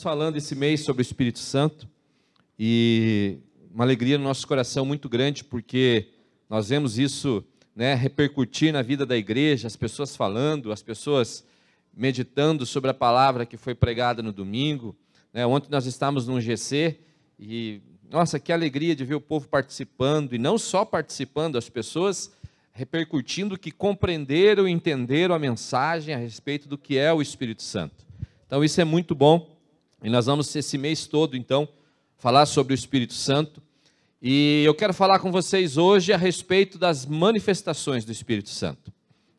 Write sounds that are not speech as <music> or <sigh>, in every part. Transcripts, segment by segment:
estamos falando esse mês sobre o Espírito Santo e uma alegria no nosso coração muito grande, porque nós vemos isso né, repercutir na vida da igreja, as pessoas falando, as pessoas meditando sobre a palavra que foi pregada no domingo. Né? Ontem nós estávamos num GC e, nossa, que alegria de ver o povo participando, e não só participando, as pessoas repercutindo que compreenderam e entenderam a mensagem a respeito do que é o Espírito Santo. Então isso é muito bom, e nós vamos esse mês todo, então, falar sobre o Espírito Santo. E eu quero falar com vocês hoje a respeito das manifestações do Espírito Santo.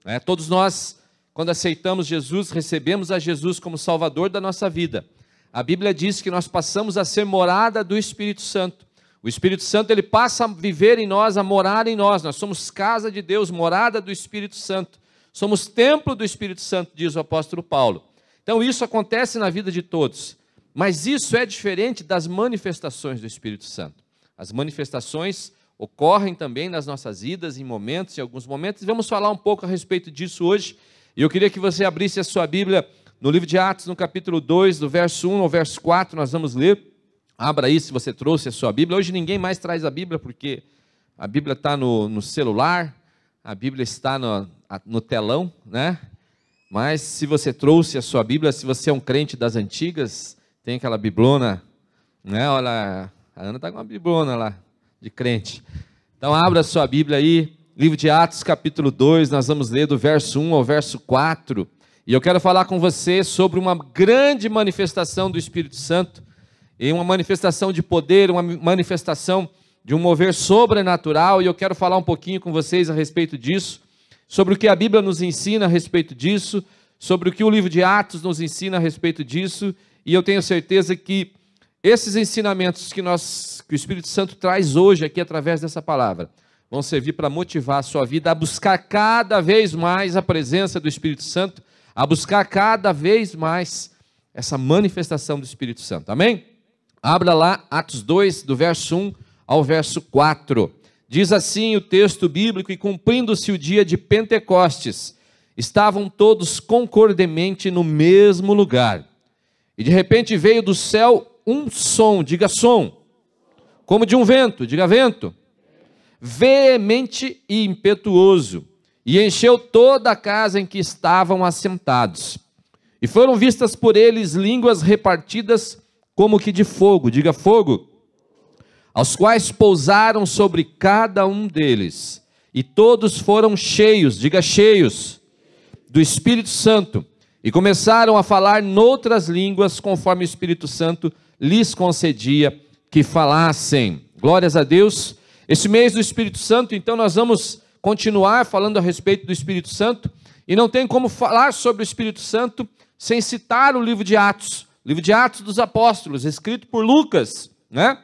É, todos nós, quando aceitamos Jesus, recebemos a Jesus como Salvador da nossa vida. A Bíblia diz que nós passamos a ser morada do Espírito Santo. O Espírito Santo ele passa a viver em nós, a morar em nós. Nós somos casa de Deus, morada do Espírito Santo. Somos templo do Espírito Santo, diz o apóstolo Paulo. Então isso acontece na vida de todos. Mas isso é diferente das manifestações do Espírito Santo. As manifestações ocorrem também nas nossas vidas, em momentos, em alguns momentos. Vamos falar um pouco a respeito disso hoje. E eu queria que você abrisse a sua Bíblia no livro de Atos, no capítulo 2, do verso 1 ao verso 4, nós vamos ler. Abra aí se você trouxe a sua Bíblia. Hoje ninguém mais traz a Bíblia, porque a Bíblia está no, no, celular, a Bíblia está no, no telão, né? Mas se você trouxe a sua Bíblia, se você é um crente das antigas, tem aquela biblona, né? Olha, a Ana está com uma biblona lá, de crente. Então, abra sua Bíblia aí, livro de Atos, capítulo 2, nós vamos ler do verso 1 ao verso 4. E eu quero falar com você sobre uma grande manifestação do Espírito Santo, e uma manifestação de poder, uma manifestação de um mover sobrenatural, e eu quero falar um pouquinho com vocês a respeito disso, sobre o que a Bíblia nos ensina a respeito disso, sobre o que o livro de Atos nos ensina a respeito disso, e eu tenho certeza que esses ensinamentos que, nós, que o Espírito Santo traz hoje aqui através dessa palavra vão servir para motivar a sua vida a buscar cada vez mais a presença do Espírito Santo, a buscar cada vez mais essa manifestação do Espírito Santo. Amém? Abra lá Atos 2, do verso 1 ao verso 4. Diz assim o texto bíblico: E cumprindo-se o dia de Pentecostes, estavam todos concordemente no mesmo lugar. E de repente veio do céu um som, diga som, como de um vento, diga vento, veemente e impetuoso, e encheu toda a casa em que estavam assentados. E foram vistas por eles línguas repartidas como que de fogo, diga fogo, aos quais pousaram sobre cada um deles, e todos foram cheios, diga cheios, do Espírito Santo, e começaram a falar noutras línguas, conforme o Espírito Santo lhes concedia que falassem. Glórias a Deus. Esse mês do Espírito Santo, então, nós vamos continuar falando a respeito do Espírito Santo, e não tem como falar sobre o Espírito Santo sem citar o livro de Atos, o livro de Atos dos Apóstolos, escrito por Lucas, né?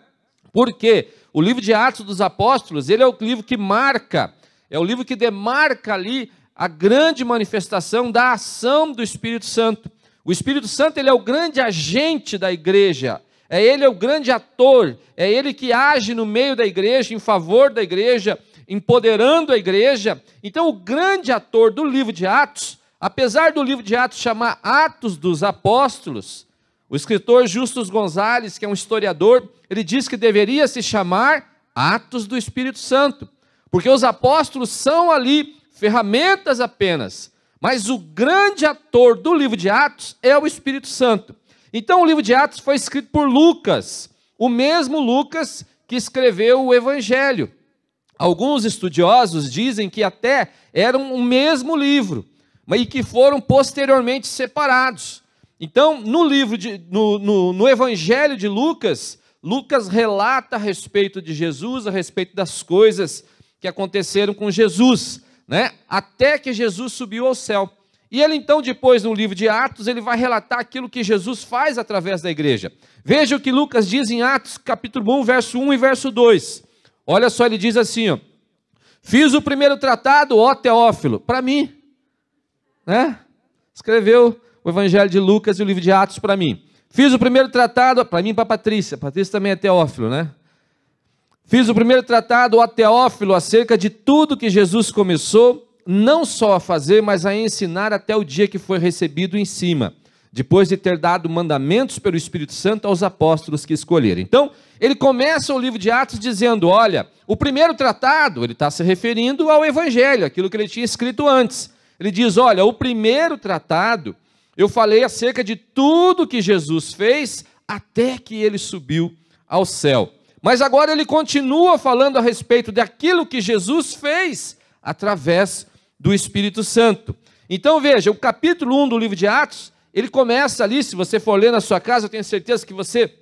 Porque o livro de Atos dos Apóstolos, ele é o livro que marca, é o livro que demarca ali a grande manifestação da ação do Espírito Santo. O Espírito Santo ele é o grande agente da igreja, é ele é o grande ator, é ele que age no meio da igreja, em favor da igreja, empoderando a igreja. Então, o grande ator do livro de Atos, apesar do livro de Atos chamar Atos dos Apóstolos, o escritor Justus Gonzalez, que é um historiador, ele diz que deveria se chamar Atos do Espírito Santo, porque os apóstolos são ali ferramentas apenas, mas o grande ator do livro de Atos é o Espírito Santo. Então, o livro de Atos foi escrito por Lucas, o mesmo Lucas que escreveu o Evangelho. Alguns estudiosos dizem que até eram o mesmo livro, mas que foram posteriormente separados. Então, no livro de, no, no, no Evangelho de Lucas, Lucas relata a respeito de Jesus, a respeito das coisas que aconteceram com Jesus né? até que Jesus subiu ao céu. E ele então, depois no livro de Atos, ele vai relatar aquilo que Jesus faz através da igreja. Veja o que Lucas diz em Atos, capítulo 1, verso 1 e verso 2. Olha só, ele diz assim: ó, Fiz o primeiro tratado, ó Teófilo, para mim. Né? Escreveu o Evangelho de Lucas e o livro de Atos para mim. Fiz o primeiro tratado, para mim e para Patrícia. Patrícia também é Teófilo, né? Fiz o primeiro tratado, a Teófilo, acerca de tudo que Jesus começou, não só a fazer, mas a ensinar até o dia que foi recebido em cima, depois de ter dado mandamentos pelo Espírito Santo aos apóstolos que escolheram. Então, ele começa o livro de Atos dizendo: olha, o primeiro tratado, ele está se referindo ao Evangelho, aquilo que ele tinha escrito antes. Ele diz: olha, o primeiro tratado, eu falei acerca de tudo que Jesus fez até que ele subiu ao céu. Mas agora ele continua falando a respeito daquilo que Jesus fez através do Espírito Santo. Então veja, o capítulo 1 do livro de Atos, ele começa ali, se você for ler na sua casa, eu tenho certeza que você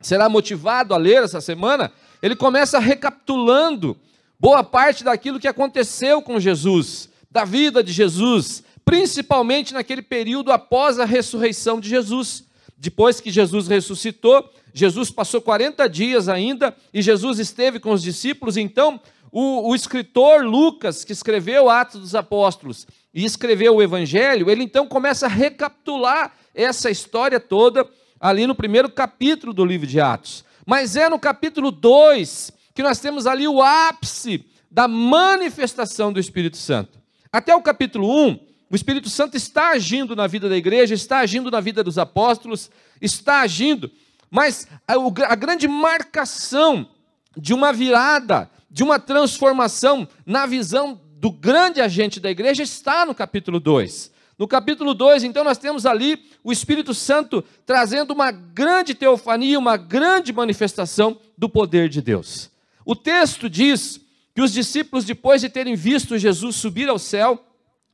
será motivado a ler essa semana. Ele começa recapitulando boa parte daquilo que aconteceu com Jesus, da vida de Jesus, principalmente naquele período após a ressurreição de Jesus. Depois que Jesus ressuscitou, Jesus passou 40 dias ainda e Jesus esteve com os discípulos. Então, o, o, escritor Lucas, que escreveu Atos dos Apóstolos e escreveu o Evangelho, ele então começa a recapitular essa história toda ali no primeiro capítulo do livro de Atos. Mas é no capítulo 2 que nós temos ali o ápice da manifestação do Espírito Santo. Até o capítulo 1, o Espírito Santo está agindo na vida da igreja, está agindo na vida dos apóstolos, está agindo mas a, grande marcação de uma virada, de uma transformação na visão do grande agente da igreja está no capítulo 2. No capítulo 2, então, nós temos ali o Espírito Santo trazendo uma grande teofania, uma grande manifestação do poder de Deus. O texto diz que os discípulos, depois de terem visto Jesus subir ao céu,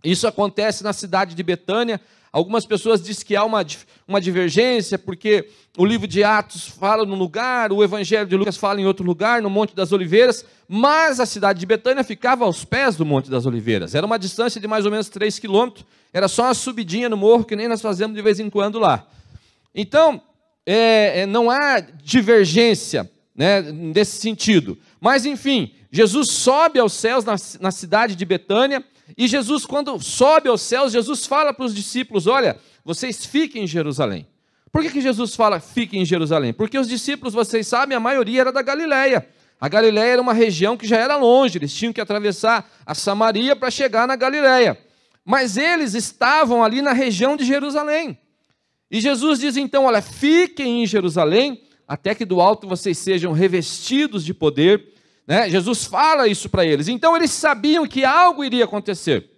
isso acontece na cidade de Betânia, Algumas pessoas dizem que há uma, uma divergência, porque o livro de Atos fala num lugar, o Evangelho de Lucas fala em outro lugar, no Monte das Oliveiras, mas a cidade de Betânia ficava aos pés do Monte das Oliveiras. Era uma distância de mais ou menos 3 quilômetros, era só uma subidinha no morro, que nem nós fazemos de vez em quando lá. Então, é, é, não há divergência né, nesse sentido. Mas, enfim, Jesus sobe aos céus na, na cidade de Betânia, e Jesus, quando sobe aos céus, Jesus fala para os discípulos: Olha, vocês fiquem em Jerusalém. Por que, que Jesus fala fiquem em Jerusalém? Porque os discípulos, vocês sabem, a maioria era da Galiléia. A Galiléia era uma região que já era longe, eles tinham que atravessar a Samaria para chegar na Galiléia. Mas eles estavam ali na região de Jerusalém. E Jesus diz então: Olha, fiquem em Jerusalém, até que do alto vocês sejam revestidos de poder. Né? Jesus fala isso para eles. Então eles sabiam que algo iria acontecer.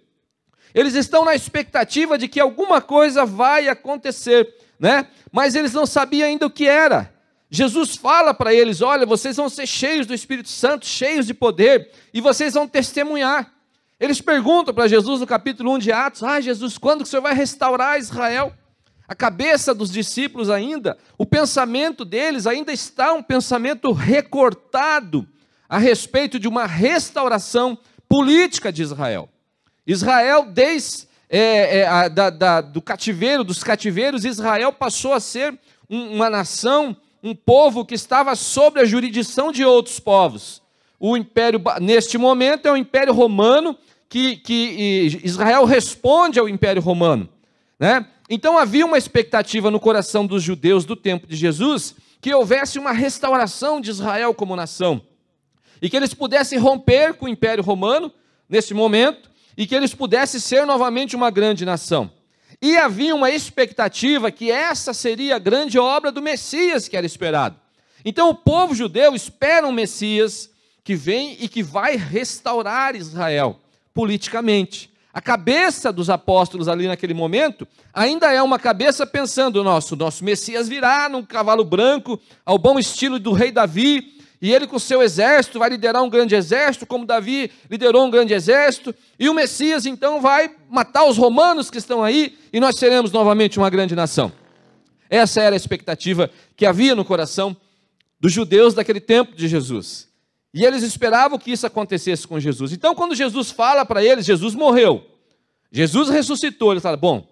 Eles estão na expectativa de que alguma coisa vai acontecer, né? Mas eles não sabiam ainda o que era. Jesus fala para eles: "Olha, vocês vão ser cheios do Espírito Santo, cheios de poder, e vocês vão testemunhar". Eles perguntam para Jesus no capítulo 1 de Atos: "Ah, Jesus, quando que o Senhor vai restaurar Israel?" A cabeça dos discípulos ainda, o pensamento deles ainda está um pensamento recortado a respeito de uma restauração política de Israel. Israel, desde é, é, a, da, da, do cativeiro, dos cativeiros, Israel passou a ser um, uma nação, um povo que estava sob a jurisdição de outros povos. O império, neste momento, é o Império Romano, que, que Israel responde ao Império Romano. Né? Então havia uma expectativa no coração dos judeus do tempo de Jesus que houvesse uma restauração de Israel como nação e que eles pudessem romper com o Império Romano nesse momento e que eles pudessem ser novamente uma grande nação. E havia uma expectativa que essa seria a grande obra do Messias que era esperado. Então o povo judeu espera um Messias que vem e que vai restaurar Israel politicamente. A cabeça dos apóstolos ali naquele momento ainda é uma cabeça pensando: nosso, nosso Messias virá num cavalo branco, ao bom estilo do rei Davi, e ele, com seu exército, vai liderar um grande exército, como Davi liderou um grande exército. E o Messias, então, vai matar os romanos que estão aí, e nós seremos novamente uma grande nação. Essa era a expectativa que havia no coração dos judeus daquele tempo de Jesus. E eles esperavam que isso acontecesse com Jesus. Então, quando Jesus fala para eles, Jesus morreu. Jesus ressuscitou. Eles falam: bom,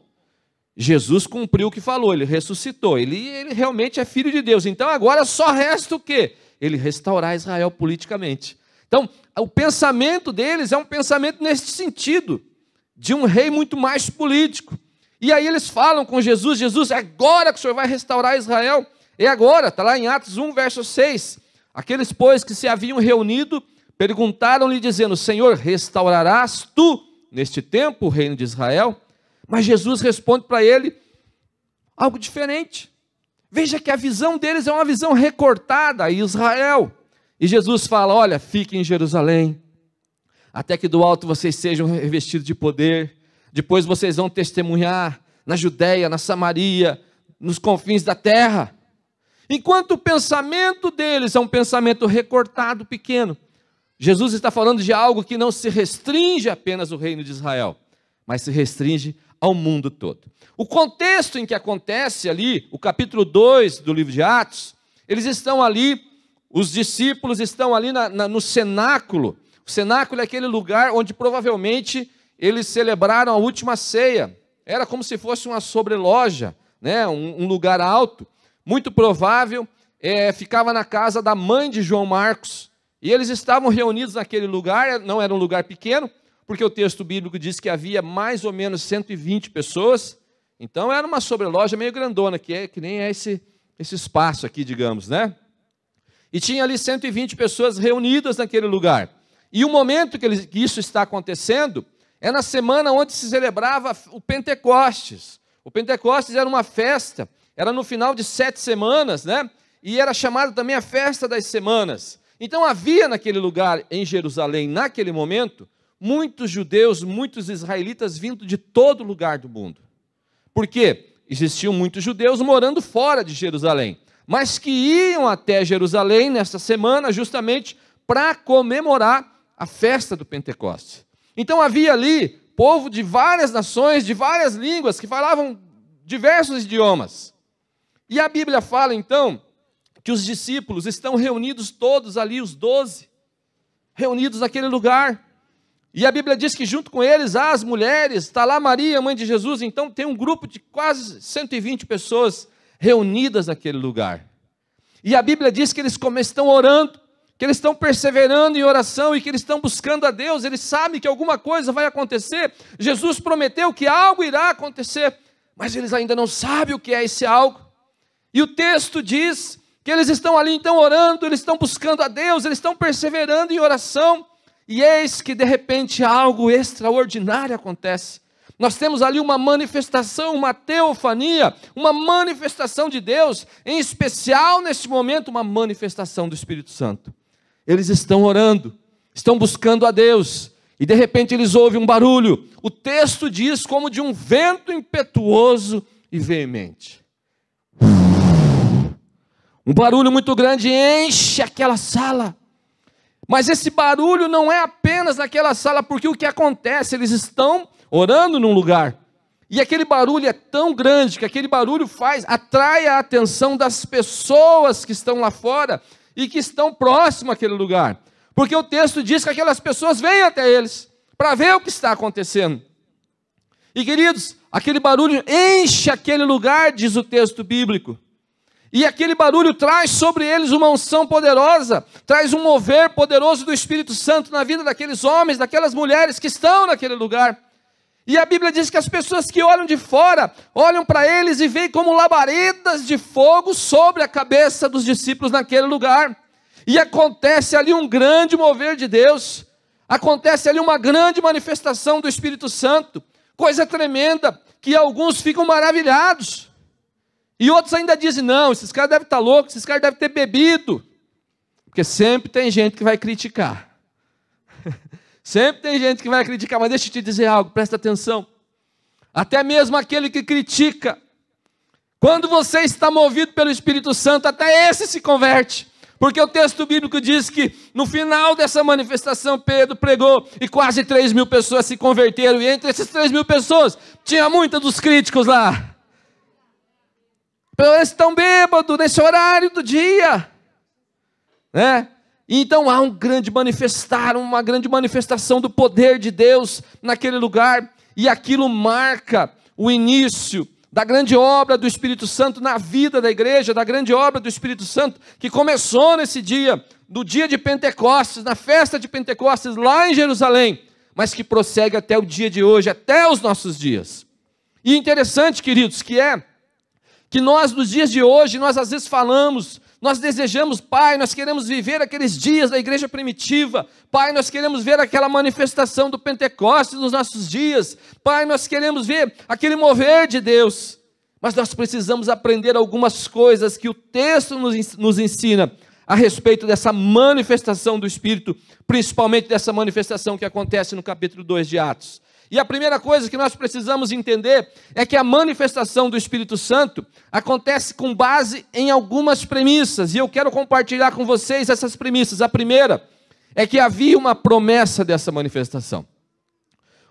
Jesus cumpriu o que falou, ele ressuscitou. Ele, ele realmente é filho de Deus. Então, agora só resta o quê? Ele restaurar Israel politicamente. Então, o pensamento deles é um pensamento nesse sentido, de um rei muito mais político. E aí eles falam com Jesus: Jesus, é agora que o Senhor vai restaurar Israel. É agora, está lá em Atos 1, verso 6. Aqueles, pois, que se haviam reunido, perguntaram-lhe, dizendo: Senhor, restaurarás tu, neste tempo, o reino de Israel? Mas Jesus responde para ele: algo diferente. Veja que a visão deles é uma visão recortada a Israel. E Jesus fala: Olha, fiquem em Jerusalém, até que do alto vocês sejam revestidos de poder. Depois vocês vão testemunhar na Judéia, na Samaria, nos confins da terra. Enquanto o pensamento deles é um pensamento recortado, pequeno, Jesus está falando de algo que não se restringe apenas ao reino de Israel, mas se restringe ao mundo todo. O contexto em que acontece ali, o capítulo 2 do livro de Atos, eles estão ali, os discípulos estão ali na, na, no cenáculo. O cenáculo é aquele lugar onde provavelmente eles celebraram a última ceia. Era como se fosse uma sobreloja, né? um, um lugar alto. Muito provável, é, ficava na casa da mãe de João Marcos. E eles estavam reunidos naquele lugar, não era um lugar pequeno, porque o texto bíblico diz que havia mais ou menos 120 pessoas. Então era uma sobreloja meio grandona, que, é, que nem é esse, esse espaço aqui, digamos, né? E tinha ali 120 pessoas reunidas naquele lugar. E o momento que, ele, que isso está acontecendo é na semana onde se celebrava o Pentecostes. O Pentecostes era uma festa, era no final de sete semanas, né? E era chamado também a festa das semanas. Então havia naquele lugar, em Jerusalém, naquele momento, muitos judeus, muitos israelitas vindo de todo lugar do mundo. Por quê? Existiam muitos judeus morando fora de Jerusalém, mas que iam até Jerusalém nesta semana justamente para comemorar a festa do Pentecostes. Então havia ali povo de várias nações, de várias línguas, que falavam diversos idiomas. E a Bíblia fala então que os discípulos estão reunidos todos ali, os doze, reunidos naquele lugar. E a Bíblia diz que junto com eles há as mulheres, está lá Maria, mãe de Jesus, então tem um grupo de quase 120 pessoas reunidas naquele lugar. E a Bíblia diz que eles estão orando, que eles estão perseverando em oração e que eles estão buscando a Deus, eles sabem que alguma coisa vai acontecer. Jesus prometeu que algo irá acontecer, mas eles ainda não sabem o que é esse algo. E o texto diz que eles estão ali então orando, eles estão buscando a Deus, eles estão perseverando em oração. E eis que de repente algo extraordinário acontece. Nós temos ali uma manifestação, uma teofania, uma manifestação de Deus, em especial neste momento, uma manifestação do Espírito Santo. Eles estão orando, estão buscando a Deus, e de repente eles ouvem um barulho. O texto diz como de um vento impetuoso e veemente. Um barulho muito grande enche aquela sala. Mas esse barulho não é apenas naquela sala, porque o que acontece? Eles estão orando num lugar. E aquele barulho é tão grande que aquele barulho faz, atrai a atenção das pessoas que estão lá fora e que estão próximo àquele lugar. Porque o texto diz que aquelas pessoas vêm até eles para ver o que está acontecendo. E queridos, aquele barulho enche aquele lugar, diz o texto bíblico. E aquele barulho traz sobre eles uma unção poderosa, traz um mover poderoso do Espírito Santo na vida daqueles homens, daquelas mulheres que estão naquele lugar. E a Bíblia diz que as pessoas que olham de fora, olham para eles e veem como labaredas de fogo sobre a cabeça dos discípulos naquele lugar. E acontece ali um grande mover de Deus, acontece ali uma grande manifestação do Espírito Santo, coisa tremenda, que alguns ficam maravilhados. E outros ainda dizem: não, esses caras devem estar loucos, esses caras devem ter bebido. Porque sempre tem gente que vai criticar. <laughs> sempre tem gente que vai criticar, mas deixa eu te dizer algo, presta atenção. Até mesmo aquele que critica, quando você está movido pelo Espírito Santo, até esse se converte. Porque o texto bíblico diz que no final dessa manifestação, Pedro pregou e quase 3 mil pessoas se converteram. E entre essas 3 mil pessoas, tinha muitos dos críticos lá. Eles estão bêbados nesse horário do dia. Né? Então há um grande manifestar, uma grande manifestação do poder de Deus naquele lugar, e aquilo marca o início da grande obra do Espírito Santo na vida da igreja, da grande obra do Espírito Santo que começou nesse dia, do dia de Pentecostes, na festa de Pentecostes lá em Jerusalém, mas que prossegue até o dia de hoje, até os nossos dias. E interessante, queridos, que é que nós, nos dias de hoje, nós às vezes falamos, nós desejamos, Pai, nós queremos viver aqueles dias da igreja primitiva, Pai, nós queremos ver aquela manifestação do Pentecostes nos nossos dias, Pai, nós queremos ver aquele mover de Deus. Mas nós precisamos aprender algumas coisas que o texto nos, ensina a respeito dessa manifestação do Espírito, principalmente dessa manifestação que acontece no capítulo 2 de Atos. E a primeira coisa que nós precisamos entender é que a manifestação do Espírito Santo acontece com base em algumas premissas, e eu quero compartilhar com vocês essas premissas. A primeira é que havia uma promessa dessa manifestação.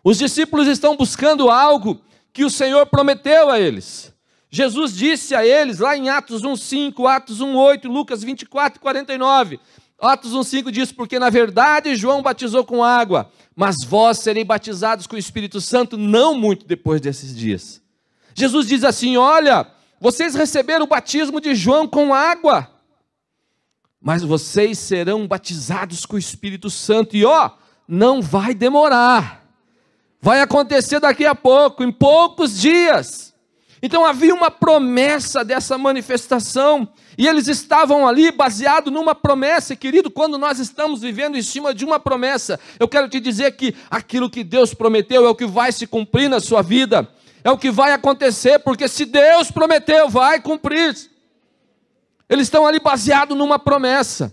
Os discípulos estão buscando algo que o Senhor prometeu a eles. Jesus disse a eles, lá em Atos 1,5, Atos 1,8, Lucas 24, 49. Atos 1,5 diz: Porque na verdade João batizou com água, mas vós sereis batizados com o Espírito Santo não muito depois desses dias. Jesus diz assim: Olha, vocês receberam o batismo de João com água, mas vocês serão batizados com o Espírito Santo, e ó, não vai demorar, vai acontecer daqui a pouco, em poucos dias. Então havia uma promessa dessa manifestação, e eles estavam ali baseado numa promessa, querido, quando nós estamos vivendo em cima de uma promessa, eu quero te dizer que aquilo que Deus prometeu é o que vai se cumprir na sua vida, é o que vai acontecer, porque se Deus prometeu, vai cumprir. Eles estão ali baseados numa promessa.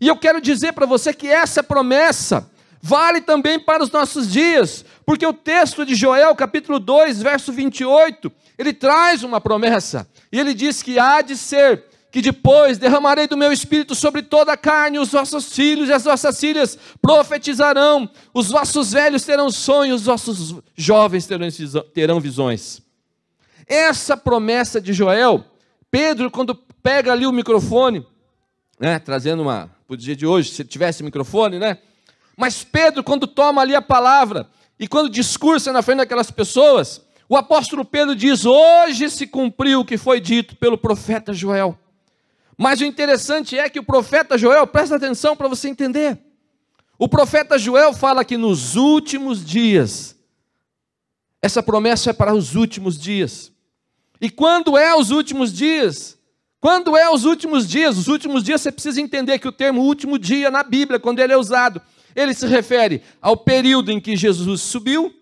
E eu quero dizer para você que essa promessa vale também para os nossos dias, porque o texto de Joel, capítulo 2, verso 28, ele traz uma promessa, e ele diz que há de ser que depois derramarei do meu espírito sobre toda a carne, os vossos filhos e as vossas filhas profetizarão, os vossos velhos terão sonhos, os vossos jovens terão visões. Essa promessa de Joel, Pedro, quando pega ali o microfone, né, trazendo uma, para o dia de hoje, se tivesse microfone, né? Mas Pedro, quando toma ali a palavra e quando discursa na frente daquelas pessoas, o apóstolo Pedro diz: Hoje se cumpriu o que foi dito pelo profeta Joel. Mas o interessante é que o profeta Joel, presta atenção para você entender. O profeta Joel fala que nos últimos dias, essa promessa é para os últimos dias. E quando é os últimos dias? Quando é os últimos dias? Os últimos dias você precisa entender que o termo último dia na Bíblia, quando ele é usado, ele se refere ao período em que Jesus subiu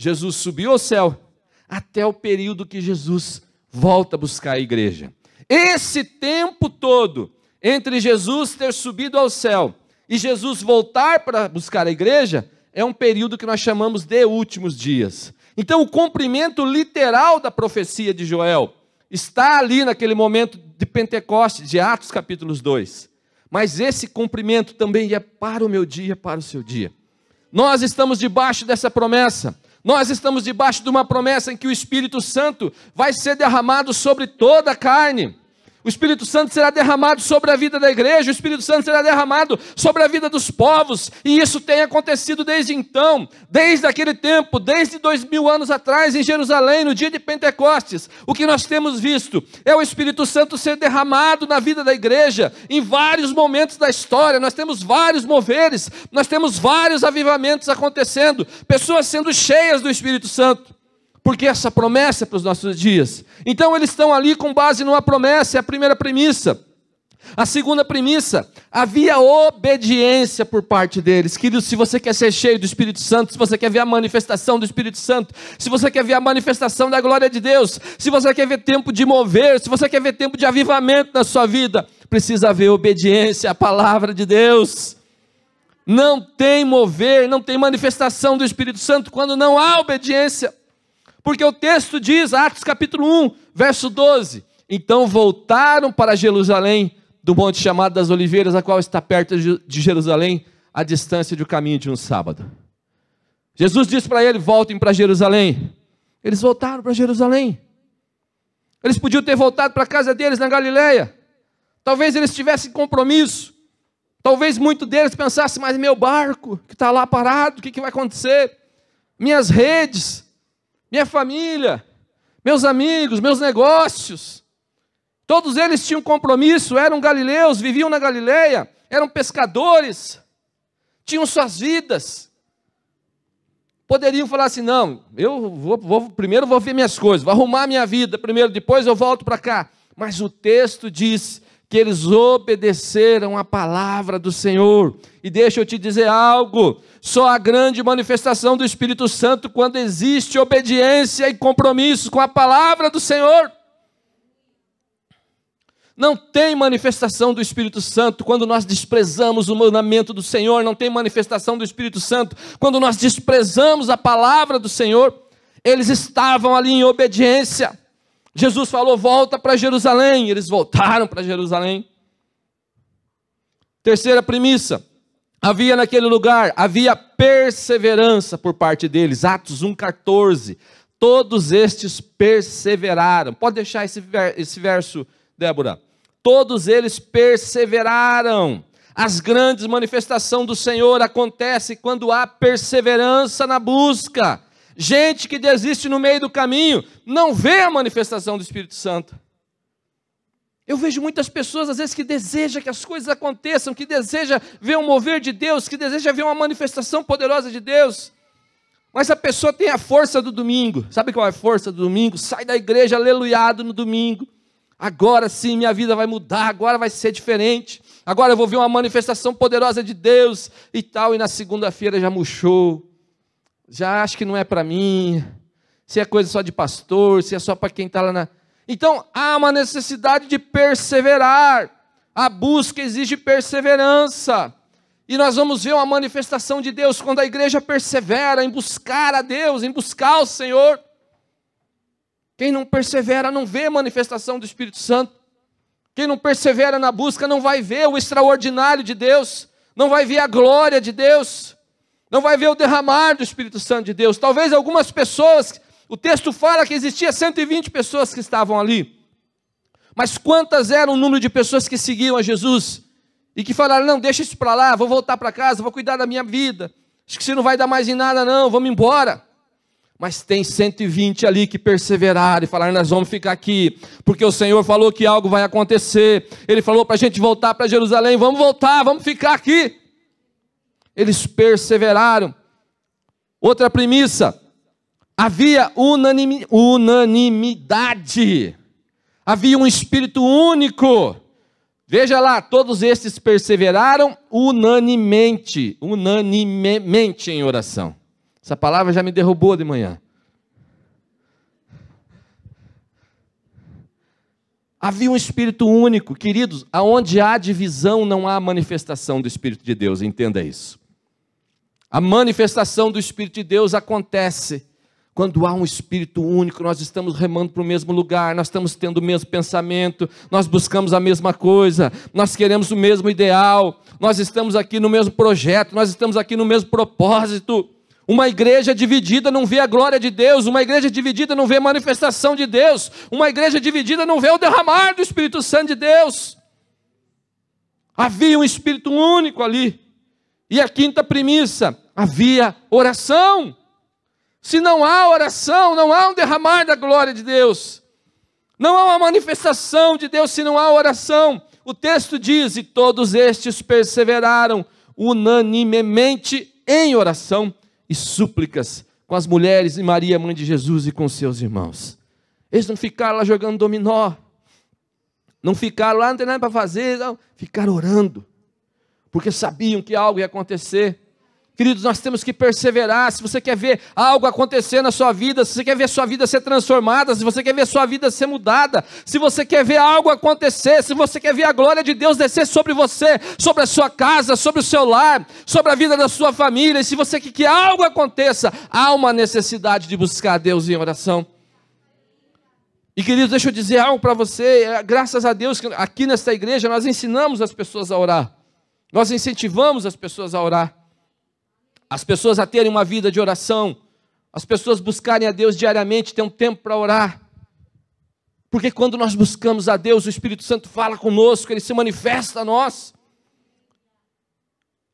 Jesus subiu ao céu, até o período que Jesus volta a buscar a igreja. Esse tempo todo, entre Jesus ter subido ao céu e Jesus voltar para buscar a igreja, é um período que nós chamamos de últimos dias. Então, o cumprimento literal da profecia de Joel está ali naquele momento de Pentecostes, de Atos capítulos 2. Mas esse cumprimento também é para o meu dia, para o seu dia. Nós estamos debaixo dessa promessa. Nós estamos debaixo de uma promessa em que o Espírito Santo vai ser derramado sobre toda a carne. O Espírito Santo será derramado sobre a vida da igreja, o Espírito Santo será derramado sobre a vida dos povos, e isso tem acontecido desde então, desde aquele tempo, desde dois mil anos atrás, em Jerusalém, no dia de Pentecostes. O que nós temos visto é o Espírito Santo ser derramado na vida da igreja, em vários momentos da história. Nós temos vários moveres, nós temos vários avivamentos acontecendo, pessoas sendo cheias do Espírito Santo porque essa promessa é para os nossos dias. Então eles estão ali com base numa promessa, é a primeira premissa. A segunda premissa, havia obediência por parte deles. Queridos, se você quer ser cheio do Espírito Santo, se você quer ver a manifestação do Espírito Santo, se você quer ver a manifestação da glória de Deus, se você quer ver tempo de mover, se você quer ver tempo de avivamento na sua vida, precisa haver obediência à palavra de Deus. Não tem mover, não tem manifestação do Espírito Santo quando não há obediência. Porque o texto diz, Atos capítulo 1, verso 12: Então voltaram para Jerusalém, do monte chamado das Oliveiras, a qual está perto de Jerusalém, a distância do caminho de um sábado. Jesus disse para ele: voltem para Jerusalém. Eles voltaram para Jerusalém. Eles podiam ter voltado para a casa deles na Galileia. Talvez eles tivessem compromisso. Talvez muitos deles pensassem, mas meu barco que está lá parado, o que, que vai acontecer? Minhas redes, minha família, meus amigos, meus negócios. Todos eles tinham compromisso, eram galileus, viviam na Galileia, eram pescadores, tinham suas vidas. Poderiam falar assim: não, eu vou, vou, primeiro vou ver minhas coisas, vou arrumar minha vida primeiro, depois eu volto para cá. Mas o texto diz que eles obedeceram a palavra do Senhor. E deixa eu te dizer algo: Só a grande manifestação do Espírito Santo quando existe obediência e compromisso com a palavra do Senhor. Não tem manifestação do Espírito Santo quando nós desprezamos o mandamento do Senhor, não tem manifestação do Espírito Santo quando nós desprezamos a palavra do Senhor. Eles estavam ali em obediência. Jesus falou: volta para Jerusalém. Eles voltaram para Jerusalém. Terceira premissa: havia naquele lugar, havia perseverança por parte deles. Atos 1,14. Todos estes perseveraram. Pode deixar esse, esse verso, Débora todos eles perseveraram. As grandes manifestações do Senhor acontecem quando há perseverança na busca. Gente que desiste no meio do caminho não vê a manifestação do Espírito Santo. Eu vejo muitas pessoas, às vezes, que desejam que as coisas aconteçam, que deseja ver um mover de Deus, que deseja ver uma manifestação poderosa de Deus. Mas a pessoa tem a força do domingo. Sabe qual é a força do domingo? Sai da igreja aleluiado no domingo agora sim minha vida vai mudar, agora vai ser diferente, agora eu vou ver uma manifestação poderosa de Deus e tal, e na segunda-feira já murchou, já acho que não é para mim, se é coisa só de pastor, se é só para quem está lá na. Então há uma necessidade de perseverar, a busca exige perseverança. E nós vamos ver uma manifestação de Deus quando a igreja persevera em buscar a Deus, em buscar o Senhor. Quem não persevera não vê manifestação do Espírito Santo. Quem não persevera na busca não vai ver o extraordinário de Deus, não vai ver a glória de Deus, não vai ver o derramar do Espírito Santo de Deus. Talvez algumas pessoas, o texto fala que existia 120 pessoas que estavam ali. Mas quantas eram o número de pessoas que seguiam a Jesus e que falaram: "Não, deixa isso para lá, vou voltar para casa, vou cuidar da minha vida. Acho que você não vai dar mais em nada não, vamos embora". Mas tem 120 ali que perseveraram e falaram: Nós vamos ficar aqui, porque o Senhor falou que algo vai acontecer. Ele falou para a gente voltar para Jerusalém: Vamos voltar, vamos ficar aqui. Eles perseveraram. Outra premissa: havia unanimidade, havia um espírito único. Veja lá, todos estes perseveraram unanimemente, unanimemente em oração. Essa palavra já me derrubou de manhã. Havia um espírito único, queridos, aonde há divisão não há manifestação do espírito de Deus, entenda isso. A manifestação do espírito de Deus acontece quando há um espírito único, nós estamos remando para o mesmo lugar, nós estamos tendo o mesmo pensamento, nós buscamos a mesma coisa, nós queremos o mesmo ideal, nós estamos aqui no mesmo projeto, nós estamos aqui no mesmo propósito. Uma igreja dividida não vê a glória de Deus, uma igreja dividida não vê a manifestação de Deus, uma igreja dividida não vê o derramar do Espírito Santo de Deus. Havia um Espírito único ali. E a quinta premissa: havia oração. Se não há oração, não há um derramar da glória de Deus. Não há uma manifestação de Deus se não há oração. O texto diz: E todos estes perseveraram unanimemente em oração e súplicas com as mulheres e Maria, mãe de Jesus, e com seus irmãos. Eles não ficaram lá jogando dominó, não ficaram lá, não tem nada para fazer, não. ficaram orando, porque sabiam que algo ia acontecer. Queridos, nós temos que perseverar. Se você quer ver algo acontecer na sua vida, se você quer ver sua vida ser transformada, se você quer ver sua vida ser mudada, se você quer ver algo acontecer, se você quer ver a glória de Deus descer sobre você, sobre a sua casa, sobre o seu lar, sobre a vida da sua família, e se você quer que algo aconteça, há uma necessidade de buscar a Deus em oração. E queridos, deixa eu dizer algo para você. É, graças a Deus, aqui nesta igreja nós ensinamos as pessoas a orar. Nós incentivamos as pessoas a orar as pessoas a terem uma vida de oração, as pessoas buscarem a Deus diariamente, ter um tempo para orar. Porque quando nós buscamos a Deus, o Espírito Santo fala conosco, ele se manifesta a nós.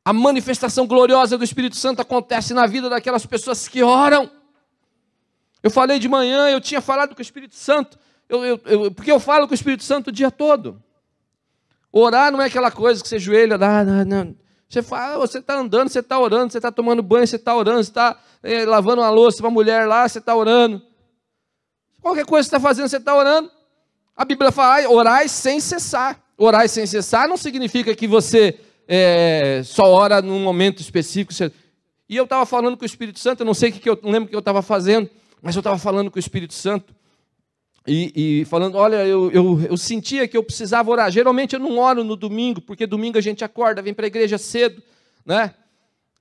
A manifestação gloriosa do Espírito Santo acontece na vida daquelas pessoas que oram. Eu falei de manhã, eu tinha falado com o Espírito Santo, eu, eu, eu, porque eu falo com o Espírito Santo o dia todo. Orar não é aquela coisa que você joelha, não, não, não. Você fala, você está andando, você está orando, você está tomando banho, você está orando, você está é, lavando uma louça para uma mulher lá, você está orando. Qualquer coisa que você está fazendo, você está orando. A Bíblia fala, orai sem cessar. Orar sem cessar não significa que você é, só ora num momento específico. E eu estava falando com o Espírito Santo, eu não sei o que eu não lembro o que eu estava fazendo, mas eu estava falando com o Espírito Santo. E, e falando, olha, eu, eu, eu sentia que eu precisava orar. Geralmente eu não oro no domingo, porque domingo a gente acorda, vem para a igreja cedo, né?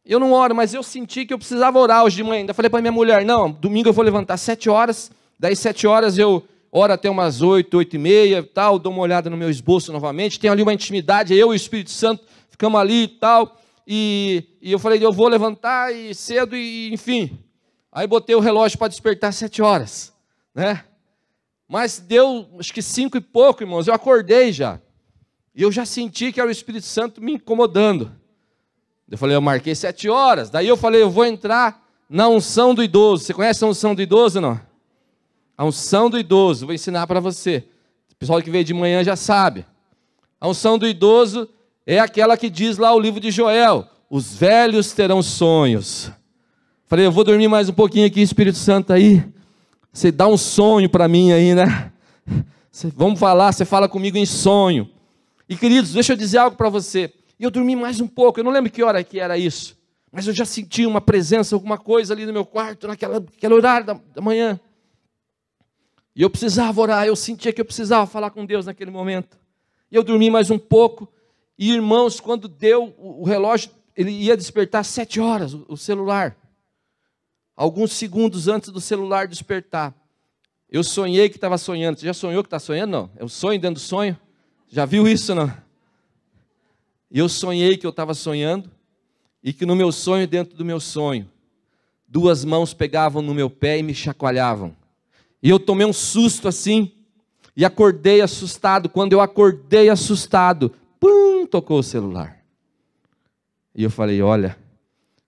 Eu não oro, mas eu senti que eu precisava orar hoje de manhã. Ainda falei para minha mulher, não, domingo eu vou levantar sete horas, daí sete horas eu oro até umas oito, oito e meia, tal, dou uma olhada no meu esboço novamente, tenho ali uma intimidade, eu e o Espírito Santo ficamos ali e tal, e, e eu falei, eu vou levantar e cedo e enfim. Aí botei o relógio para despertar sete horas, né? Mas deu, acho que cinco e pouco, irmãos, eu acordei já. E eu já senti que era o Espírito Santo me incomodando. Eu falei, eu marquei sete horas. Daí eu falei, eu vou entrar na unção do idoso. Você conhece a unção do idoso não? A unção do idoso, vou ensinar para você. O pessoal que veio de manhã já sabe. A unção do idoso é aquela que diz lá o livro de Joel: os velhos terão sonhos. Falei, eu vou dormir mais um pouquinho aqui, Espírito Santo aí. Você dá um sonho para mim aí, né? Você, vamos falar, você fala comigo em sonho. E queridos, deixa eu dizer algo para você. Eu dormi mais um pouco, eu não lembro que hora que era isso, mas eu já senti uma presença, alguma coisa ali no meu quarto, naquela, naquele horário da, da manhã. E eu precisava orar, eu sentia que eu precisava falar com Deus naquele momento. E eu dormi mais um pouco. E irmãos, quando deu o relógio, ele ia despertar sete horas, o celular alguns segundos antes do celular despertar. Eu sonhei que estava sonhando. Você já sonhou que está sonhando? Não. É um sonho dentro do sonho? Já viu isso, não? Eu sonhei que eu estava sonhando e que no meu sonho, dentro do meu sonho, duas mãos pegavam no meu pé e me chacoalhavam. E eu tomei um susto assim e acordei assustado. Quando eu acordei assustado, pum, tocou o celular. E eu falei: Olha,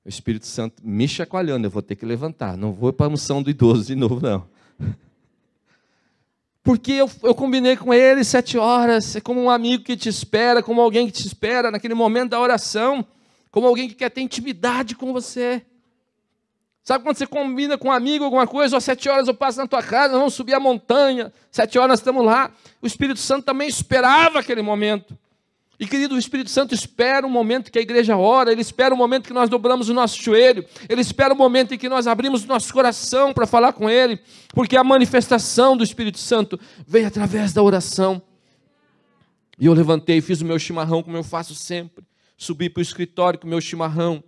o Espírito Santo me chacoalhando, eu vou ter que levantar, não vou para a unção do idoso de novo, não. Porque eu, eu combinei com ele sete horas, é como um amigo que te espera, como alguém que te espera naquele momento da oração, como alguém que quer ter intimidade com você. Sabe quando você combina com um amigo alguma coisa, às sete horas eu passo na tua casa, vamos subir a montanha, sete horas estamos lá. O Espírito Santo também esperava aquele momento. E querido, o Espírito Santo espera o momento que a igreja ora, ele espera o momento que nós dobramos o nosso joelho, ele espera o momento em que nós abrimos o nosso coração para falar com ele, porque a manifestação do Espírito Santo vem através da oração. E eu levantei, fiz o meu chimarrão como eu faço sempre, subi para o escritório com o meu chimarrão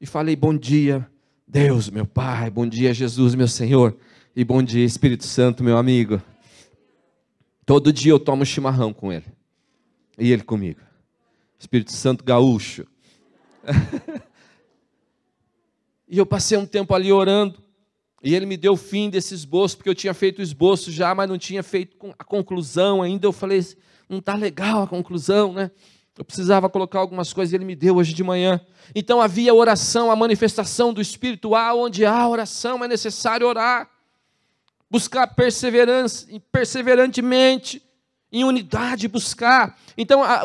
e falei: Bom dia, Deus, meu Pai, bom dia, Jesus, meu Senhor, e bom dia, Espírito Santo, meu amigo. Todo dia eu tomo chimarrão com ele e ele comigo. Espírito Santo gaúcho. <laughs> e eu passei um tempo ali orando, e ele me deu o fim desse esboço, porque eu tinha feito o esboço já, mas não tinha feito a conclusão ainda. Eu falei, não está legal a conclusão, né? Eu precisava colocar algumas coisas e ele me deu hoje de manhã. Então havia oração, a manifestação do Espírito. Onde há oração é necessário orar. Buscar perseverança, perseverantemente em unidade buscar. Então, a,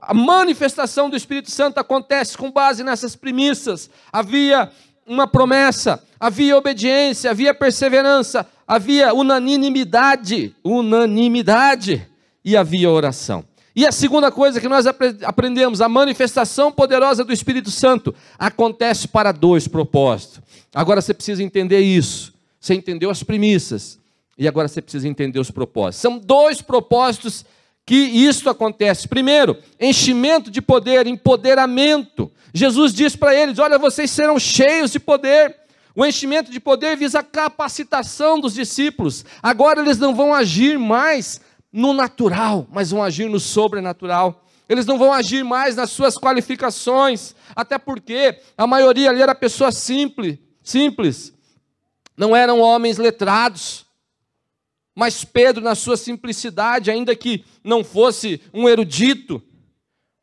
a, manifestação do Espírito Santo acontece com base nessas premissas. Havia uma promessa, havia obediência, havia perseverança, havia unanimidade, unanimidade e havia oração. E a segunda coisa que nós aprendemos, a manifestação poderosa do Espírito Santo acontece para dois propósitos. Agora você precisa entender isso. Você entendeu as premissas. E agora você precisa entender os propósitos. São dois propósitos que isso acontece. Primeiro, enchimento de poder, empoderamento. Jesus diz para eles: Olha, vocês serão cheios de poder. O enchimento de poder visa a capacitação dos discípulos. Agora eles não vão agir mais no natural, mas vão agir no sobrenatural. Eles não vão agir mais nas suas qualificações, até porque a maioria ali era pessoa simples, simples. Não eram homens letrados. Mas Pedro, na sua simplicidade, ainda que não fosse um erudito,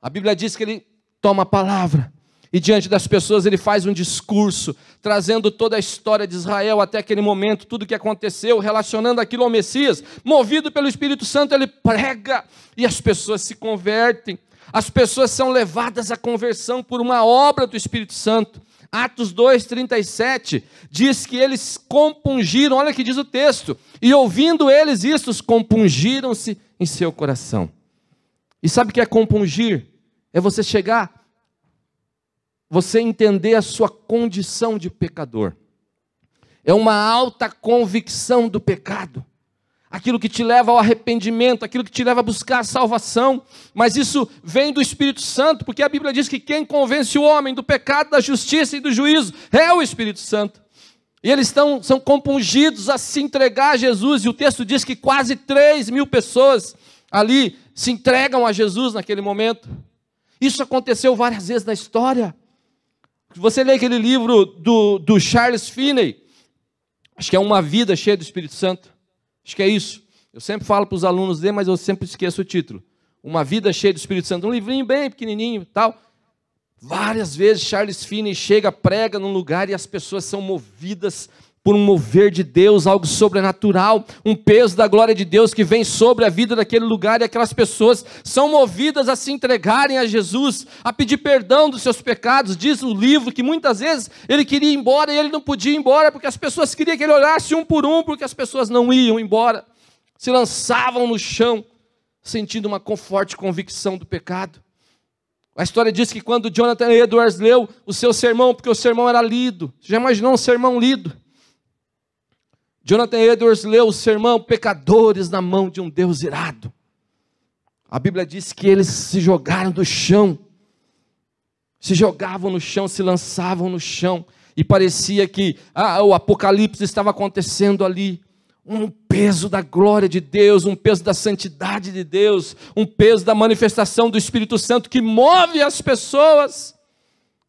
a Bíblia diz que ele toma a palavra e diante das pessoas ele faz um discurso, trazendo toda a história de Israel até aquele momento, tudo o que aconteceu, relacionando aquilo ao Messias. Movido pelo Espírito Santo, ele prega e as pessoas se convertem. As pessoas são levadas à conversão por uma obra do Espírito Santo. Atos 2,37 diz que eles compungiram, olha que diz o texto, e ouvindo eles isso, compungiram-se em seu coração. E sabe o que é compungir? É você chegar você entender a sua condição de pecador. É uma alta convicção do pecado. Aquilo que te leva ao arrependimento, aquilo que te leva a buscar a salvação, mas isso vem do Espírito Santo, porque a Bíblia diz que quem convence o homem do pecado, da justiça e do juízo é o Espírito Santo. E eles estão, são compungidos a se entregar a Jesus, e o texto diz que quase 3 mil pessoas ali se entregam a Jesus naquele momento. Isso aconteceu várias vezes na história. Você lê aquele livro do, do Charles Finney, acho que é Uma Vida Cheia do Espírito Santo. Acho que é isso. Eu sempre falo para os alunos dele, mas eu sempre esqueço o título. Uma Vida Cheia do Espírito Santo. Um livrinho bem pequenininho tal. Várias vezes Charles Finney chega, prega num lugar e as pessoas são movidas por um mover de Deus, algo sobrenatural, um peso da glória de Deus que vem sobre a vida daquele lugar e aquelas pessoas são movidas a se entregarem a Jesus, a pedir perdão dos seus pecados. Diz o livro que muitas vezes ele queria ir embora e ele não podia ir embora porque as pessoas queriam que ele olhasse um por um, porque as pessoas não iam embora, se lançavam no chão, sentindo uma forte convicção do pecado. A história diz que quando Jonathan Edwards leu o seu sermão, porque o sermão era lido, já imaginou um sermão lido? Jonathan Edwards leu o sermão Pecadores na mão de um Deus irado. A Bíblia diz que eles se jogaram do chão, se jogavam no chão, se lançavam no chão, e parecia que ah, o apocalipse estava acontecendo ali. Um peso da glória de Deus, um peso da santidade de Deus, um peso da manifestação do Espírito Santo que move as pessoas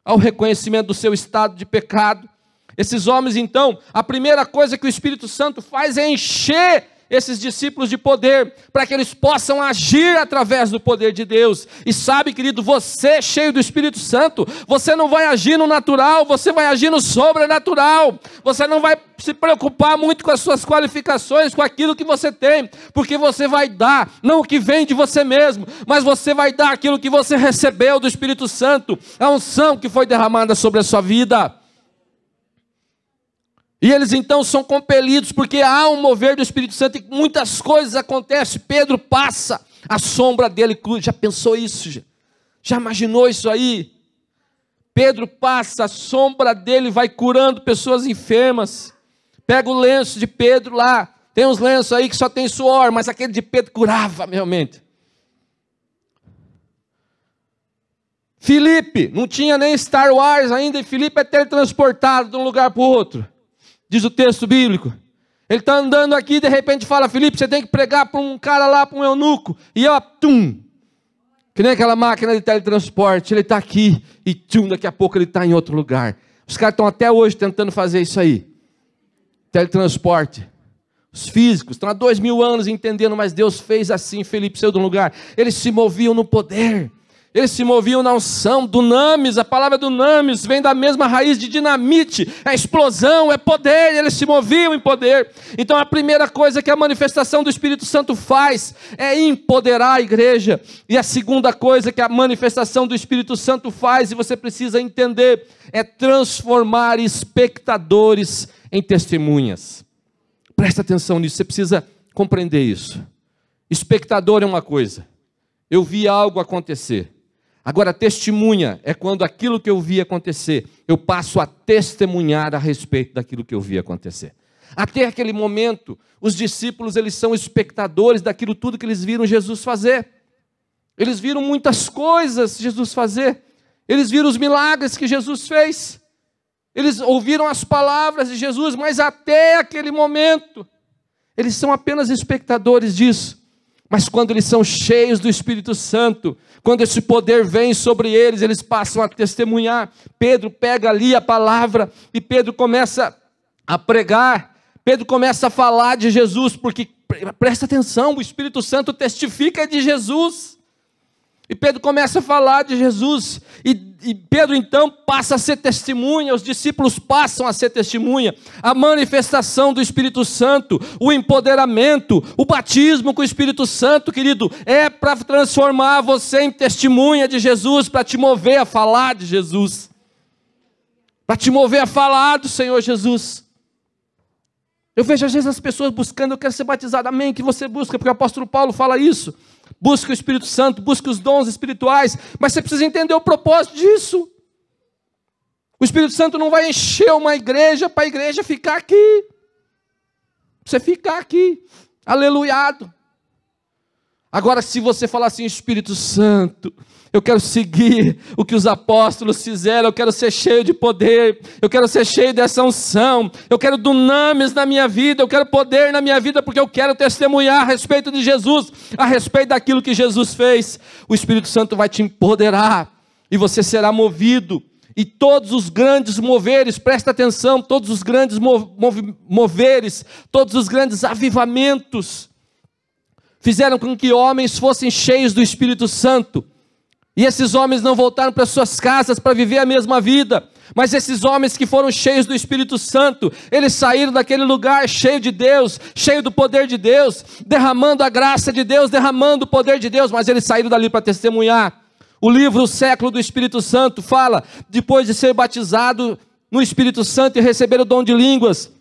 ao reconhecimento do seu estado de pecado esses homens, então, a primeira coisa que o Espírito Santo faz é encher esses discípulos de poder, para que eles possam agir através do poder de Deus. E sabe, querido, você cheio do Espírito Santo, você não vai agir no natural, você vai agir no sobrenatural. Você não vai se preocupar muito com as suas qualificações, com aquilo que você tem, porque você vai dar, não o que vem de você mesmo, mas você vai dar aquilo que você recebeu do Espírito Santo, a unção que foi derramada sobre a sua vida. E eles então são compelidos, porque há um mover do Espírito Santo e muitas coisas acontecem. Pedro passa, a sombra dele Já pensou isso? Já imaginou isso aí? Pedro passa, a sombra dele vai curando pessoas enfermas. Pega o lenço de Pedro lá. Tem uns lenços aí que só tem suor, mas aquele de Pedro curava realmente. Filipe, não tinha nem Star Wars ainda, e Filipe é teletransportado de um lugar para o outro diz o texto bíblico. Ele está andando aqui e de repente fala: Felipe, você tem que pregar para um cara lá, para um eunuco. E eu, tum, que nem aquela máquina de teletransporte. Ele está aqui e tum, daqui a pouco ele está em outro lugar. Os caras estão até hoje tentando fazer isso aí. Teletransporte. Os físicos estão há dois mil anos entendendo, mas Deus fez assim. Felipe saiu de um lugar. Eles se moviam no poder. Eles se moviam na unção, dunamis, a palavra dunamis vem da mesma raiz de dinamite, é explosão, é poder, eles se moviam em poder. Então a primeira coisa que a manifestação do Espírito Santo faz é empoderar a igreja. E a segunda coisa que a manifestação do Espírito Santo faz, e você precisa entender, é transformar espectadores em testemunhas. Presta atenção nisso, você precisa compreender isso. Espectador é uma coisa, eu vi algo acontecer. Agora, testemunha é quando aquilo que eu vi acontecer, eu passo a testemunhar a respeito daquilo que eu vi acontecer. Até aquele momento, os discípulos eles são espectadores daquilo tudo que eles viram Jesus fazer. Eles viram muitas coisas Jesus fazer. Eles viram os milagres que Jesus fez. Eles ouviram as palavras de Jesus, mas até aquele momento, eles são apenas espectadores disso. Mas quando eles são cheios do Espírito Santo, quando esse poder vem sobre eles, eles passam a testemunhar. Pedro pega ali a palavra e Pedro começa a pregar. Pedro começa a falar de Jesus, porque presta atenção, o Espírito Santo testifica de Jesus. E Pedro começa a falar de Jesus, e, e, Pedro então passa a ser testemunha, os discípulos passam a ser testemunha, a manifestação do Espírito Santo, o empoderamento, o batismo com o Espírito Santo, querido, é para transformar você em testemunha de Jesus, para te mover a falar de Jesus, para te mover a falar do Senhor Jesus. Eu vejo às vezes as pessoas buscando, eu quero ser batizado, amém, que você busca, porque o apóstolo Paulo fala isso busque o Espírito Santo, busque os dons espirituais, mas você precisa entender o propósito disso. O Espírito Santo não vai encher uma igreja para a igreja ficar aqui. Você ficar aqui, aleluiado. Agora, se você falar assim, Espírito Santo, eu quero seguir o que os apóstolos fizeram, eu quero ser cheio de poder, eu quero ser cheio dessa unção, eu quero dunames na minha vida, eu quero poder na minha vida, porque eu quero testemunhar a respeito de Jesus, a respeito daquilo que Jesus fez. O Espírito Santo vai te empoderar e você será movido. E todos os grandes moveres, presta atenção, todos os grandes moveres, todos os grandes avivamentos, fizeram com que homens fossem cheios do Espírito Santo. E esses homens não voltaram para suas casas para viver a mesma vida, mas esses homens que foram cheios do Espírito Santo, eles saíram daquele lugar cheio de Deus, cheio do poder de Deus, derramando a graça de Deus, derramando o poder de Deus, mas eles saíram dali para testemunhar. O livro O Século do Espírito Santo fala, depois de ser batizado no Espírito Santo e receber o dom de línguas,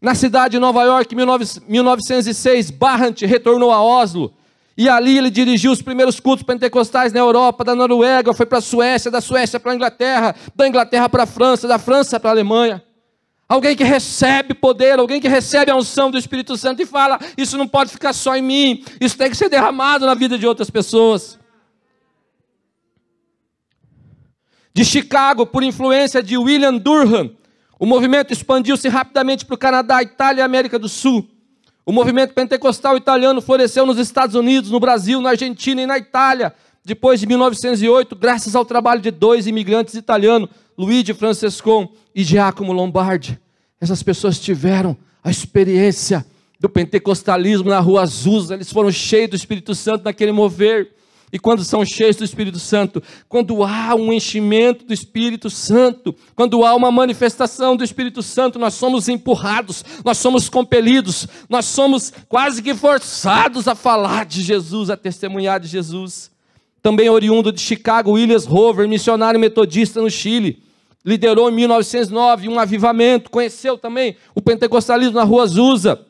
na cidade de Nova York, em 1906, Barrant retornou a Oslo e ali ele dirigiu os primeiros cultos pentecostais na Europa, da Noruega, foi para a Suécia, da Suécia para a Inglaterra, da Inglaterra para a França, da França para a Alemanha. Alguém que recebe poder, alguém que recebe a unção do Espírito Santo e fala: Isso não pode ficar só em mim, isso tem que ser derramado na vida de outras pessoas. De Chicago, por influência de William Durham, o movimento expandiu-se rapidamente para o Canadá, Itália e América do Sul. O movimento pentecostal italiano floresceu nos Estados Unidos, no Brasil, na Argentina e na Itália, depois de 1908, graças ao trabalho de dois imigrantes italianos, Luigi Francescon e Giacomo Lombardi. Essas pessoas tiveram a experiência do pentecostalismo na Rua Azusa, eles foram cheios do Espírito Santo naquele mover. E quando são cheios do Espírito Santo, quando há um enchimento do Espírito Santo, quando há uma manifestação do Espírito Santo, nós somos empurrados, nós somos compelidos, nós somos quase que forçados a falar de Jesus, a testemunhar de Jesus. Também oriundo de Chicago, Williams Rover, missionário metodista no Chile, liderou em 1909 um avivamento, conheceu também o pentecostalismo na rua Azusa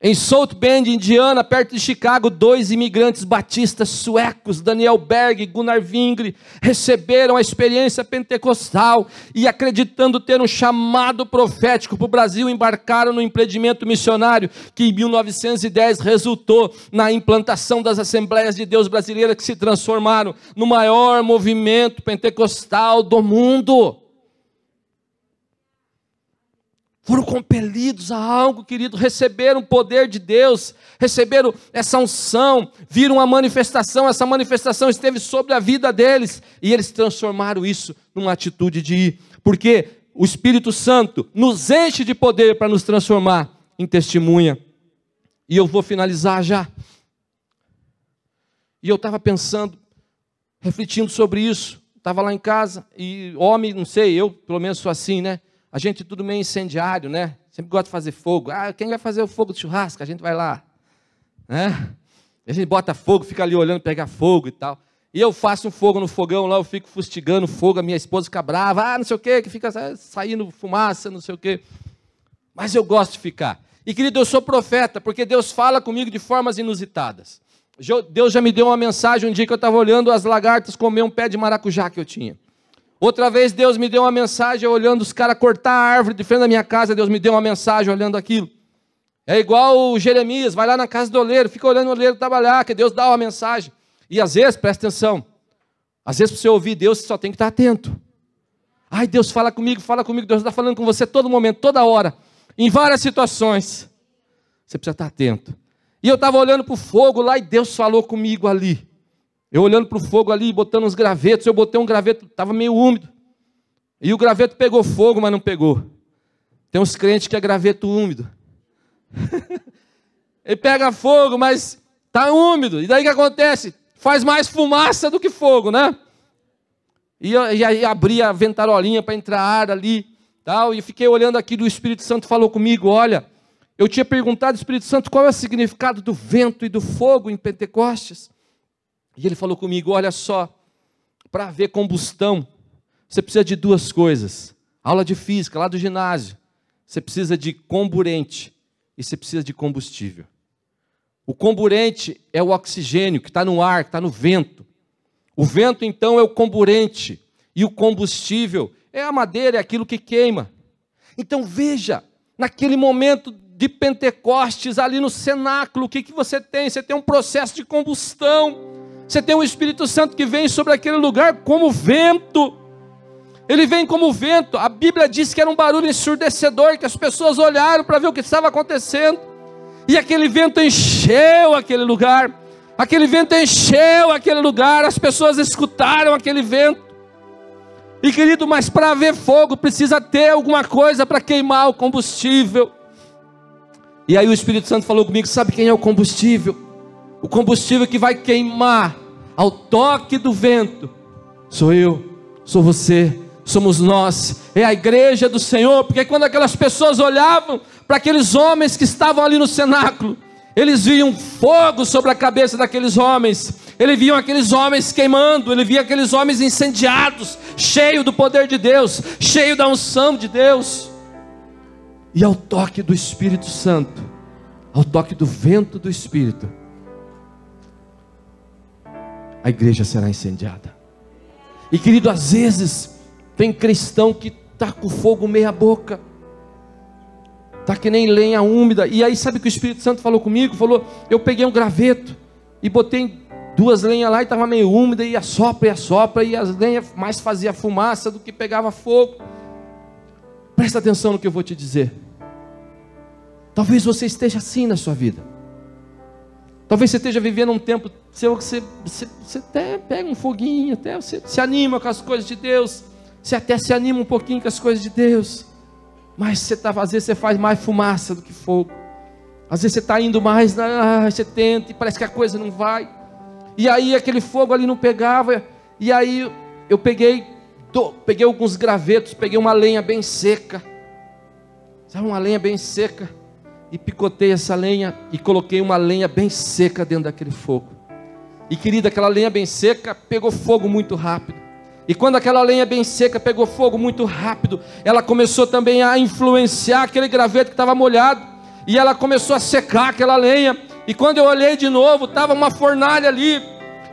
em South Bend, Indiana, perto de Chicago, dois imigrantes batistas suecos, Daniel Berg e Gunnar Vingre, receberam a experiência pentecostal e, acreditando ter um chamado profético para o Brasil, embarcaram no empreendimento missionário que, em 1910, resultou na implantação das Assembleias de Deus brasileiras, que se transformaram no maior movimento pentecostal do mundo. Foram compelidos a algo, querido, receberam o poder de Deus, receberam essa unção, viram a manifestação, essa manifestação esteve sobre a vida deles, e eles transformaram isso numa atitude de ir, porque o Espírito Santo nos enche de poder para nos transformar em testemunha. E eu vou finalizar já. E eu estava pensando, refletindo sobre isso, estava lá em casa, e homem, não sei, eu pelo menos sou assim, né? A gente tudo meio incendiário, né? Sempre gosta de fazer fogo. Ah, quem vai fazer o fogo de churrasco? A gente vai lá. Né? A gente bota fogo, fica ali olhando pegar fogo e tal. E eu faço um fogo no fogão lá, eu fico fustigando fogo, a minha esposa fica brava, ah, não sei o quê, que fica saindo fumaça, não sei o quê. Mas eu gosto de ficar. E querido, eu sou profeta, porque Deus fala comigo de formas inusitadas. Deus já me deu uma mensagem um dia que eu estava olhando as lagartas comer um pé de maracujá que eu tinha. Outra vez Deus me deu uma mensagem olhando os caras cortar a árvore de frente da minha casa, Deus me deu uma mensagem olhando aquilo. É igual o Jeremias, vai lá na casa do oleiro, fica olhando o oleiro trabalhar, que Deus dá uma mensagem. E às vezes, presta atenção, às vezes para você ouvir Deus, você só tem que estar atento. Ai, Deus fala comigo, fala comigo, Deus está falando com você todo momento, toda hora, em várias situações. Você precisa estar atento. E eu estava olhando para o fogo lá e Deus falou comigo ali. Eu olhando para o fogo ali, botando uns gravetos, eu botei um graveto, estava meio úmido. E o graveto pegou fogo, mas não pegou. Tem uns crentes que é graveto úmido. <laughs> Ele pega fogo, mas está úmido. E daí que acontece? Faz mais fumaça do que fogo, né? E, aí abri a ventarolinha para entrar ar ali, tal, e fiquei olhando aqui, o Espírito Santo falou comigo, olha, eu tinha perguntado ao Espírito Santo qual é o significado do vento e do fogo em Pentecostes. E ele falou comigo: olha só, para haver combustão, você precisa de duas coisas. Aula de física, lá do ginásio. Você precisa de comburente e você precisa de combustível. O comburente é o oxigênio que está no ar, que está no vento. O vento, então, é o comburente, e o combustível é a madeira, é aquilo que queima. Então veja, naquele momento de Pentecostes, ali no cenáculo, o que, que você tem? Você tem um processo de combustão, você tem o Espírito Santo que vem sobre aquele lugar como vento. Ele vem como vento. A Bíblia diz que era um barulho ensurdecedor, que as pessoas olharam para ver o que estava acontecendo. E aquele vento encheu aquele lugar. Aquele vento encheu aquele lugar. As pessoas escutaram aquele vento. E querido, mas para haver fogo precisa ter alguma coisa para queimar o combustível. E aí o Espírito Santo falou comigo: sabe quem é o combustível? O combustível que vai queimar ao toque do vento. Sou eu, sou você, somos nós, é a igreja do Senhor, porque quando aquelas pessoas olhavam para aqueles homens que estavam ali no cenáculo, eles viam fogo sobre a cabeça daqueles homens, eles viam aqueles homens queimando, eles viam aqueles homens incendiados, cheio do poder de Deus, cheio da unção de Deus. E ao toque do Espírito Santo, ao toque do vento do Espírito, a igreja será incendiada. E querido, às vezes tem cristão que está com fogo meia boca, está que nem lenha úmida. E aí sabe que o Espírito Santo falou comigo? Falou, eu peguei um graveto e botei duas lenhas lá e estava meio úmida e assopra e assopra e as lenhas mais fazia fumaça do que pegava fogo. Presta atenção no que eu vou te dizer. Talvez você esteja assim na sua vida. Talvez você esteja vivendo um tempo seu que você, você, você até pega um foguinho, até você se anima com as coisas de Deus. Você até se anima um pouquinho com as coisas de Deus. Mas você tá, vezes você faz mais fumaça do que fogo. Às vezes você está indo mais, ah, você tenta e parece que a coisa não vai. E aí aquele fogo ali não pegava. E aí eu peguei, peguei alguns gravetos, peguei uma lenha bem seca. Sabe, uma lenha bem seca. E picotei essa lenha e coloquei uma lenha bem seca dentro daquele fogo. E querida, aquela lenha bem seca pegou fogo muito rápido. E quando aquela lenha bem seca pegou fogo muito rápido, ela começou também a influenciar aquele graveto que estava molhado. E ela começou a secar aquela lenha. E quando eu olhei de novo, estava uma fornalha ali.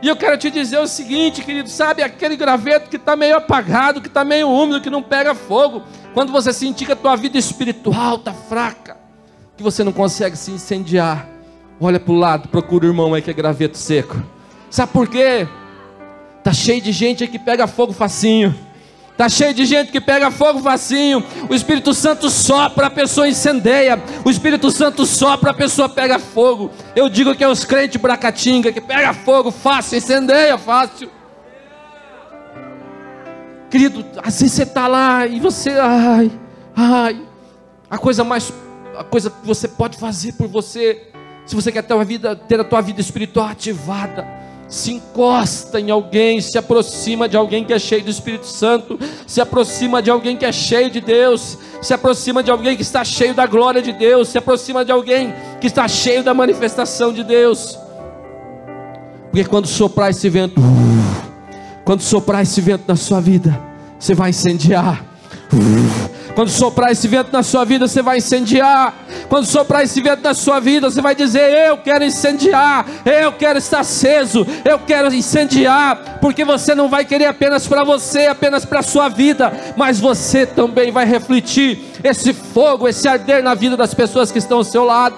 E eu quero te dizer o seguinte, querido: sabe aquele graveto que está meio apagado, que está meio úmido, que não pega fogo. Quando você sentir que a tua vida espiritual está fraca, que você não consegue se incendiar, olha para o lado, procura o irmão aí que é graveto seco. Sabe por quê? Tá cheio de gente que pega fogo facinho. Tá cheio de gente que pega fogo facinho. O Espírito Santo sopra, a pessoa incendeia. O Espírito Santo sopra, a pessoa pega fogo. Eu digo que é os crentes bracatinga que pega fogo fácil, incendeia fácil. Querido, assim você está lá e você, ai, ai, a coisa mais, a coisa que você pode fazer por você, se você quer ter, uma vida, ter a tua vida espiritual ativada, se encosta em alguém, se aproxima de alguém que é cheio do Espírito Santo, se aproxima de alguém que é cheio de Deus, se aproxima de alguém que está cheio da glória de Deus, se aproxima de alguém que está cheio da manifestação de Deus. Porque quando soprar esse vento, quando soprar esse vento na sua vida, você vai incendiar. Quando soprar esse vento na sua vida, você vai incendiar. Quando soprar esse vento na sua vida, você vai dizer: Eu quero incendiar, eu quero estar aceso, eu quero incendiar, porque você não vai querer apenas para você, apenas para a sua vida, mas você também vai refletir esse fogo, esse arder na vida das pessoas que estão ao seu lado.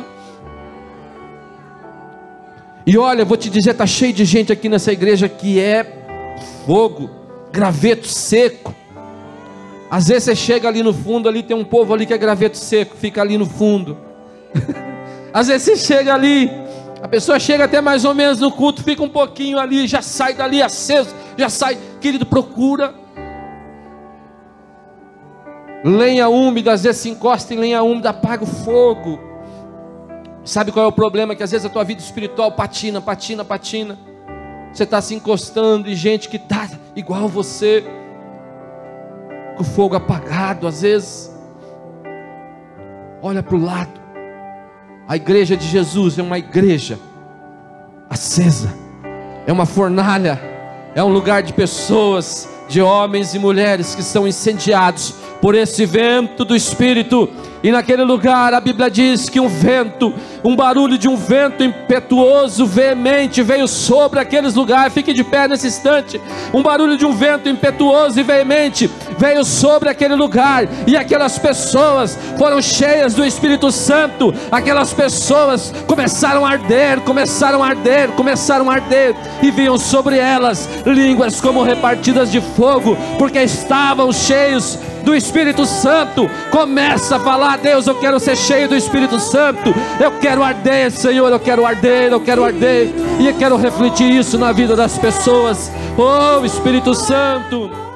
E olha, vou te dizer, está cheio de gente aqui nessa igreja que é fogo, graveto seco às vezes você chega ali no fundo, ali tem um povo ali que é graveto seco, fica ali no fundo. <laughs> Às vezes você chega ali, a pessoa chega até mais ou menos no culto, fica um pouquinho ali, já sai dali aceso, já sai, querido, procura. Lenha úmida, às vezes se encosta em lenha úmida, apaga o fogo. Sabe qual é o problema? Que às vezes a tua vida espiritual patina, patina, patina. Você está se encostando em gente que está igual você o fogo apagado, às vezes. Olha para o lado. A igreja de Jesus é uma igreja acesa, é uma fornalha, é um lugar de pessoas, de homens e mulheres que são incendiados por esse vento do Espírito E naquele lugar a Bíblia diz que um vento, um barulho de um vento impetuoso, veemente, veio sobre aqueles lugares. Fique de pé nesse instante. Um barulho de um vento impetuoso e veemente veio sobre aquele lugar. E aquelas pessoas foram cheias do Espírito Santo. Aquelas pessoas começaram a arder, começaram a arder, começaram a arder. E vinham sobre elas línguas como repartidas de fogo, porque estavam cheios do Espírito Santo. Começa a falar, Deus, eu quero ser cheio do Espírito Santo. Eu quero arder, Senhor, eu quero arder, eu quero arder. E eu quero refletir isso na vida das pessoas. Oh, Espírito Santo.